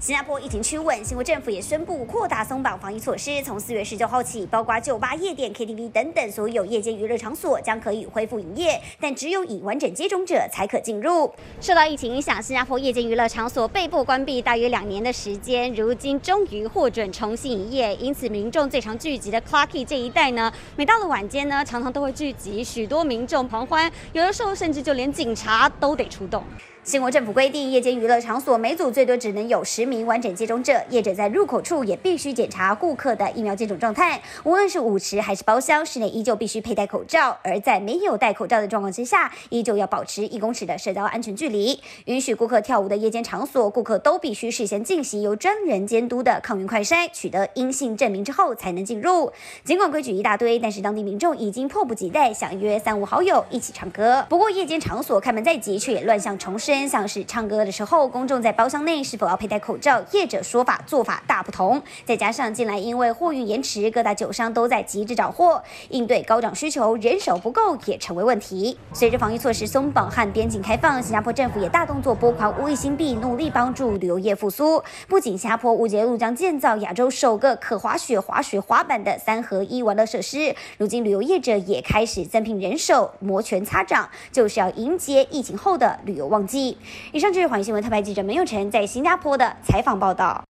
新加坡疫情趋稳，新加坡政府也宣布扩大松绑防疫措施。从四月十九号起，包括酒吧、夜店、KTV 等等所有夜间娱乐场所将可以恢复营业，但只有已完整接种者才可进入。受到疫情影响，新加坡夜间娱乐场所被迫关闭大约两年的时间，如今终于获准重新营业。因此，民众最常聚集的 Clarkey 这一带呢，每到了晚间呢，常常都会聚集许多民众狂欢，有的时候甚至就连警察都得出动。新加坡政府规定，夜间娱乐场所每组最多只能有十名完整接种者，业者在入口处也必须检查顾客的疫苗接种状态。无论是舞池还是包厢，室内依旧必须佩戴口罩。而在没有戴口罩的状况之下，依旧要保持一公尺的社交安全距离。允许顾客跳舞的夜间场所，顾客都必须事先进行由专人监督的抗原快筛，取得阴性证明之后才能进入。尽管规矩一大堆，但是当地民众已经迫不及待想约三五好友一起唱歌。不过夜间场所开门在即，却也乱象丛生。像是唱歌的时候，公众在包厢内是否要佩戴口罩？业者说法做法大不同。再加上近来因为货运延迟，各大酒商都在急着找货，应对高涨需求，人手不够也成为问题。随着防疫措施松绑和边境开放，新加坡政府也大动作拨款五亿新币，努力帮助旅游业复苏。不仅新加坡乌节路将建造亚洲首个可滑雪、滑雪、滑板的三合一玩乐设施，如今旅游业者也开始增聘人手，摩拳擦掌，就是要迎接疫情后的旅游旺季。以上就是环新闻特派记者门佑成在新加坡的采访报道。